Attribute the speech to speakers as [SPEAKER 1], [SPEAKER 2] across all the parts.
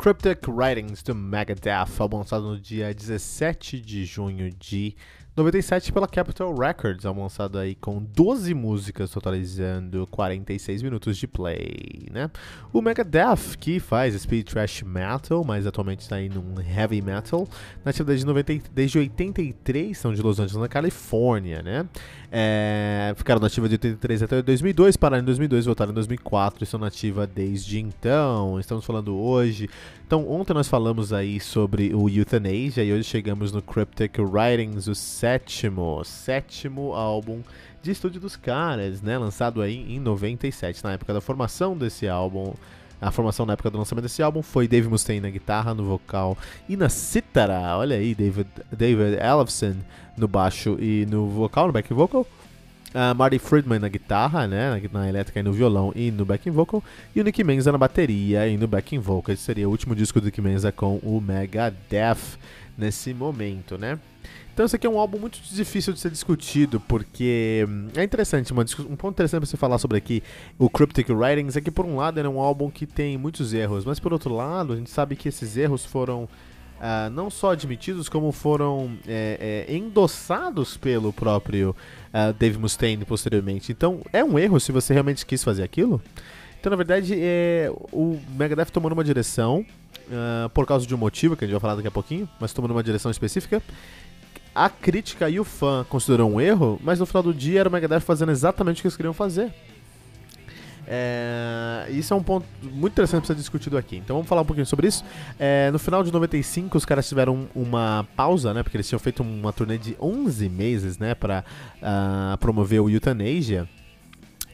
[SPEAKER 1] Cryptic Writings do Megadeth, lançado no dia 17 de junho de 97 pela Capitol Records, álbum lançado aí com 12 músicas, totalizando 46 minutos de play, né? O Megadeth, que faz speed thrash metal, mas atualmente está aí num heavy metal, na atividade de 90, desde 83, são de Los Angeles, na Califórnia, né? É, ficaram nativa de 83 até 2002, pararam em 2002, voltaram em 2004 e estão nativa desde então. Estamos falando hoje. Então, ontem nós falamos aí sobre o Euthanasia e hoje chegamos no Cryptic Writings, o sétimo, sétimo álbum de estúdio dos caras, né? Lançado aí em 97, na época da formação desse álbum. A formação na época do lançamento desse álbum foi Dave Mustaine na guitarra, no vocal e na cítara. Olha aí, David, David Ellefson no baixo e no vocal, no back vocal. Uh, Marty Friedman na guitarra, né, na, na, elétrica e no violão e no backing vocal, e o Nick Menza na bateria e no backing vocal. Esse seria o último disco do Nick Menza com o Megadeth nesse momento, né? Então esse aqui é um álbum muito difícil de ser discutido, porque hum, é interessante, uma, um ponto interessante para você falar sobre aqui, o Cryptic Writings, é que por um lado ele é um álbum que tem muitos erros, mas por outro lado a gente sabe que esses erros foram uh, não só admitidos, como foram é, é, endossados pelo próprio uh, Dave Mustaine posteriormente. Então é um erro se você realmente quis fazer aquilo. Então na verdade é, o Megadeth tomou uma direção uh, por causa de um motivo que a gente vai falar daqui a pouquinho, mas tomou uma direção específica a crítica e o fã considerou um erro, mas no final do dia era o Megadeth fazendo exatamente o que eles queriam fazer. É, isso é um ponto muito interessante para ser discutido aqui. Então vamos falar um pouquinho sobre isso. É, no final de 95, os caras tiveram uma pausa, né? Porque eles tinham feito uma turnê de 11 meses, né? Para uh, promover o Euthanasia.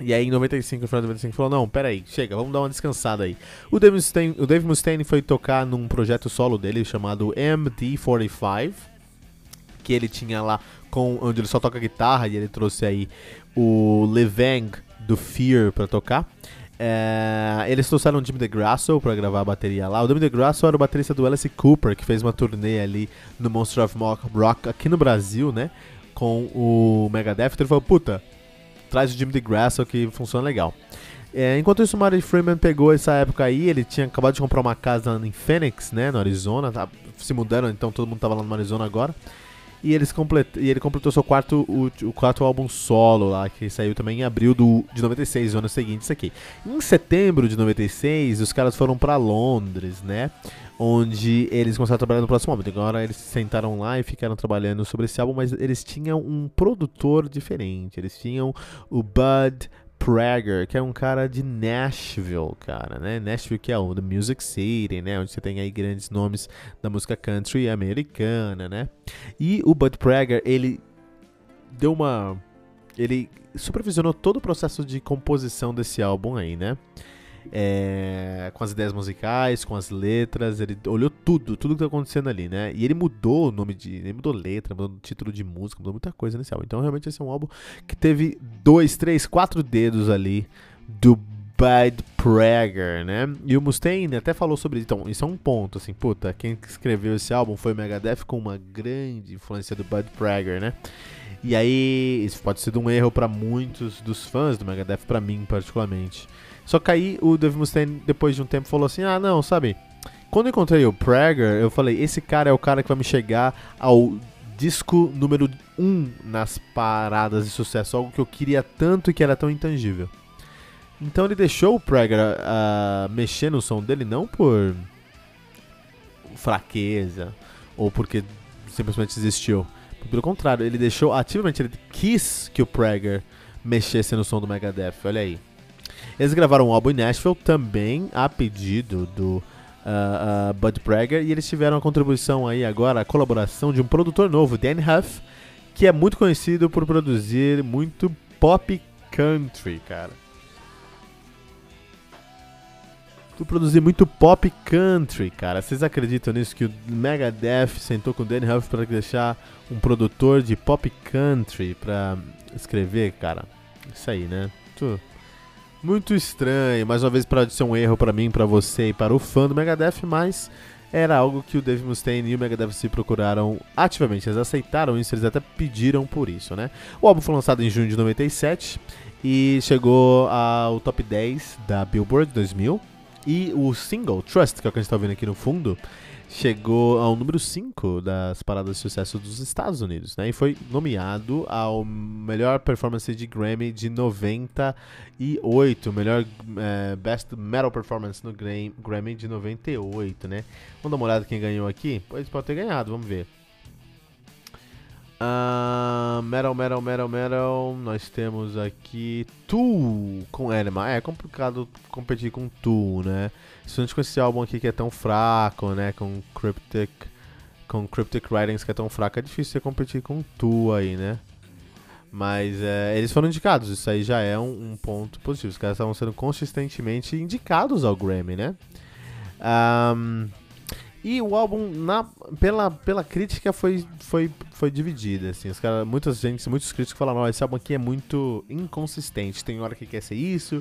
[SPEAKER 1] E aí em 95, no final de 95, falou, não, peraí, chega, vamos dar uma descansada aí. O Dave Mustaine, o Dave Mustaine foi tocar num projeto solo dele chamado MD45 que ele tinha lá com onde ele só toca guitarra e ele trouxe aí o Levang do Fear para tocar. É, eles trouxeram o Jimmy DeGrasso para gravar a bateria lá. O Jimmy DeGrasso era o baterista do Alice Cooper, que fez uma turnê ali no Monster of Rock aqui no Brasil, né? Com o Megadeth. Ele falou: puta, traz o Jimmy DeGrasso que funciona legal. É, enquanto isso, o Marty Freeman pegou essa época aí, ele tinha acabado de comprar uma casa em Phoenix, né, no Arizona, tá, se mudaram, então todo mundo tava lá no Arizona agora. E, eles complet... e ele completou seu quarto, o, o quarto álbum solo lá, que saiu também em abril do, de 96, o ano seguinte, isso aqui. Em setembro de 96, os caras foram para Londres, né? Onde eles começaram a trabalhar no próximo álbum. Agora eles sentaram lá e ficaram trabalhando sobre esse álbum, mas eles tinham um produtor diferente. Eles tinham o Bud Prager, que é um cara de Nashville, cara, né? Nashville que é o The Music City, né? Onde você tem aí grandes nomes da música country americana, né? E o Bud Prager, ele deu uma... Ele supervisionou todo o processo de composição desse álbum aí, né? É, com as ideias musicais, com as letras, ele olhou tudo, tudo que tá acontecendo ali, né? E ele mudou o nome de. Ele mudou letra, mudou título de música, mudou muita coisa nesse álbum. Então realmente esse é um álbum que teve dois, três, quatro dedos ali do Bud Prager, né? E o Mustaine até falou sobre isso. Então, isso é um ponto, assim, puta, quem escreveu esse álbum foi o Megadeth com uma grande influência do Bud Prager, né? E aí, isso pode ser um erro para muitos dos fãs do Megadeth, para mim particularmente. Só que aí o Dave Mustaine, depois de um tempo, falou assim: ah, não, sabe? Quando eu encontrei o Prager, eu falei: esse cara é o cara que vai me chegar ao disco número 1 um nas paradas de sucesso, algo que eu queria tanto e que era tão intangível. Então ele deixou o Prager uh, mexer no som dele não por fraqueza ou porque simplesmente desistiu. Pelo contrário, ele deixou ativamente, ele quis que o Prager mexesse no som do Megadeth. Olha aí. Eles gravaram um álbum em Nashville também a pedido do uh, uh, Bud Prager e eles tiveram a contribuição aí agora, a colaboração de um produtor novo, Dan Huff, que é muito conhecido por produzir muito pop country, cara. Tu produzir muito pop country, cara. Vocês acreditam nisso? Que o Megadeth sentou com o Danny Huff para deixar um produtor de pop country pra escrever, cara? Isso aí, né? Tu... Muito estranho. Mais uma vez, pode ser um erro para mim, para você e para o fã do Megadeth, mas era algo que o Dave Mustaine e o Megadeth se procuraram ativamente. Eles aceitaram isso, eles até pediram por isso, né? O álbum foi lançado em junho de 97 e chegou ao top 10 da Billboard 2000. E o single Trust, que é o que a gente está ouvindo aqui no fundo, chegou ao número 5 das paradas de sucesso dos Estados Unidos, né? E foi nomeado ao melhor performance de Grammy de 98, melhor é, Best Metal Performance no Grammy de 98, né? Vamos dar uma olhada quem ganhou aqui? Pois pode ter ganhado, vamos ver. Uh, metal, metal, metal, metal. Nós temos aqui Tool com Enema. É complicado competir com Tool, né? Principalmente com esse álbum aqui que é tão fraco, né? Com Cryptic, com Cryptic Writings que é tão fraco. É difícil você competir com Tool aí, né? Mas é, eles foram indicados. Isso aí já é um, um ponto positivo. Os caras estavam sendo consistentemente indicados ao Grammy, né? Um, e o álbum, na, pela, pela crítica, foi, foi, foi dividido. Assim. Os cara, muitas gente, muitos críticos falaram: esse álbum aqui é muito inconsistente. Tem hora que quer ser isso,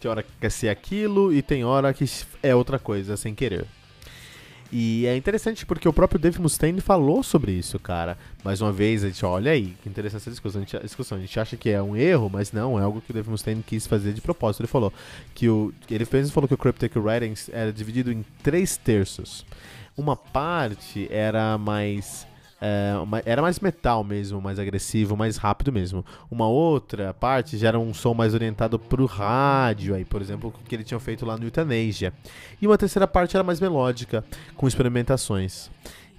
[SPEAKER 1] tem hora que quer ser aquilo, e tem hora que é outra coisa, sem querer. E é interessante porque o próprio Dave Mustaine falou sobre isso, cara. Mais uma vez, a gente olha aí, que interessante essa discussão. A gente, a discussão. a gente acha que é um erro, mas não, é algo que o Dave Mustaine quis fazer de propósito. Ele falou que o. Ele fez falou que o Cryptic Writings era dividido em três terços. Uma parte era mais é, uma, era mais metal mesmo, mais agressivo, mais rápido mesmo. Uma outra parte já era um som mais orientado pro rádio, aí, por exemplo, que ele tinha feito lá no Euthanasia. E uma terceira parte era mais melódica, com experimentações.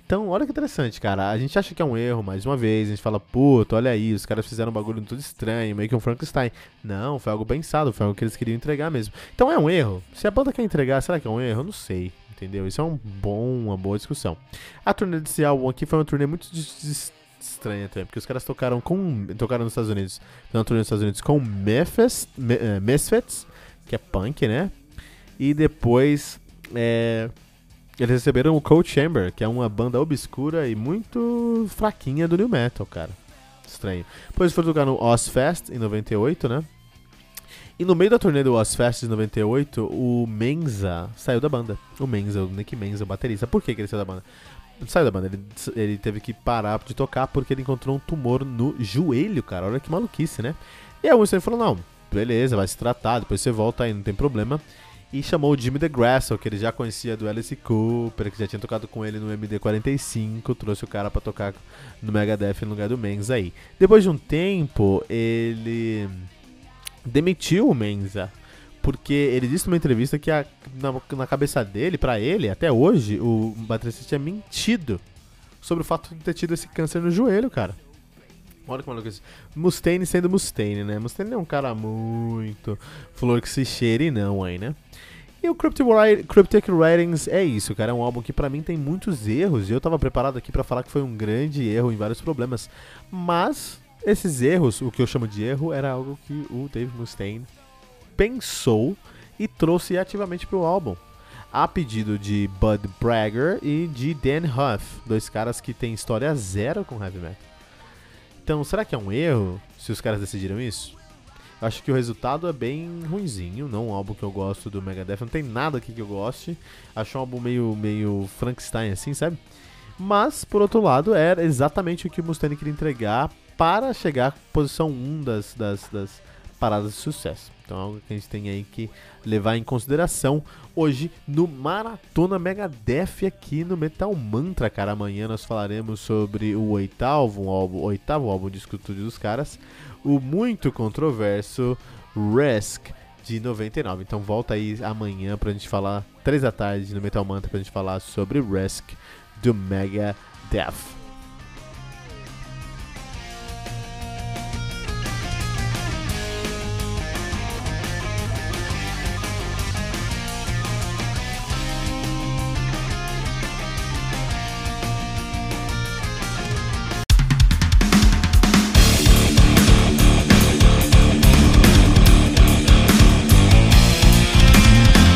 [SPEAKER 1] Então, olha que interessante, cara. A gente acha que é um erro, mais uma vez. A gente fala, puto, olha aí, os caras fizeram um bagulho tudo estranho, meio que um Frankenstein. Não, foi algo pensado, foi algo que eles queriam entregar mesmo. Então é um erro. Se a banda quer entregar, será que é um erro? Eu não sei entendeu? Isso é um bom, uma boa discussão. A turnê desse álbum aqui foi uma turnê muito estranha também, porque os caras tocaram com tocaram nos Estados Unidos, uma turnê nos Estados Unidos com Memphis, uh, Misfits, que é punk, né? E depois é, eles receberam o Cold Chamber, que é uma banda obscura e muito fraquinha do new metal, cara. Estranho. Depois foram tocar no Ozfest em 98, né? E no meio da turnê do Ozfest de 98, o Menza saiu da banda. O Menza, o Nick Menza, o baterista. Por que, que ele saiu da banda? Saiu da banda, ele, ele teve que parar de tocar porque ele encontrou um tumor no joelho, cara. Olha que maluquice, né? E a Winston falou: não, beleza, vai se tratar, depois você volta aí, não tem problema. E chamou o Jimmy DeGrasso, que ele já conhecia do Alice Cooper, que já tinha tocado com ele no MD45, trouxe o cara para tocar no Megadeth no lugar do Menza aí. Depois de um tempo, ele demitiu o Menza. Porque ele disse numa entrevista que a, na, na cabeça dele, para ele, até hoje, o baterista tinha mentido sobre o fato de ter tido esse câncer no joelho, cara. Olha que maluco isso. Mustaine sendo Mustaine, né? Mustaine é um cara muito flor que se cheire não aí, né? E o Cryptic, Cryptic Writings é isso, cara. É um álbum que para mim tem muitos erros. E eu tava preparado aqui para falar que foi um grande erro em vários problemas. Mas esses erros, o que eu chamo de erro, era algo que o Dave Mustaine pensou e trouxe ativamente para o álbum. A pedido de Bud Bragger e de Dan Huff, dois caras que têm história zero com heavy metal. Então, será que é um erro se os caras decidiram isso? Eu acho que o resultado é bem ruinzinho, não um álbum que eu gosto do Megadeth, não tem nada aqui que eu goste. Acho um álbum meio, meio Frankenstein assim, sabe? Mas, por outro lado, era exatamente o que o Mustaine queria entregar para chegar à posição 1 das, das, das paradas de sucesso. Então é algo que a gente tem aí que levar em consideração hoje no Maratona Megadeth aqui no Metal Mantra, cara. Amanhã nós falaremos sobre o oitavo álbum, oitavo álbum de estúdio dos caras, o muito controverso Risk de 99. Então volta aí amanhã pra gente falar, 3 da tarde no Metal Mantra pra gente falar sobre Risk do Megadeth.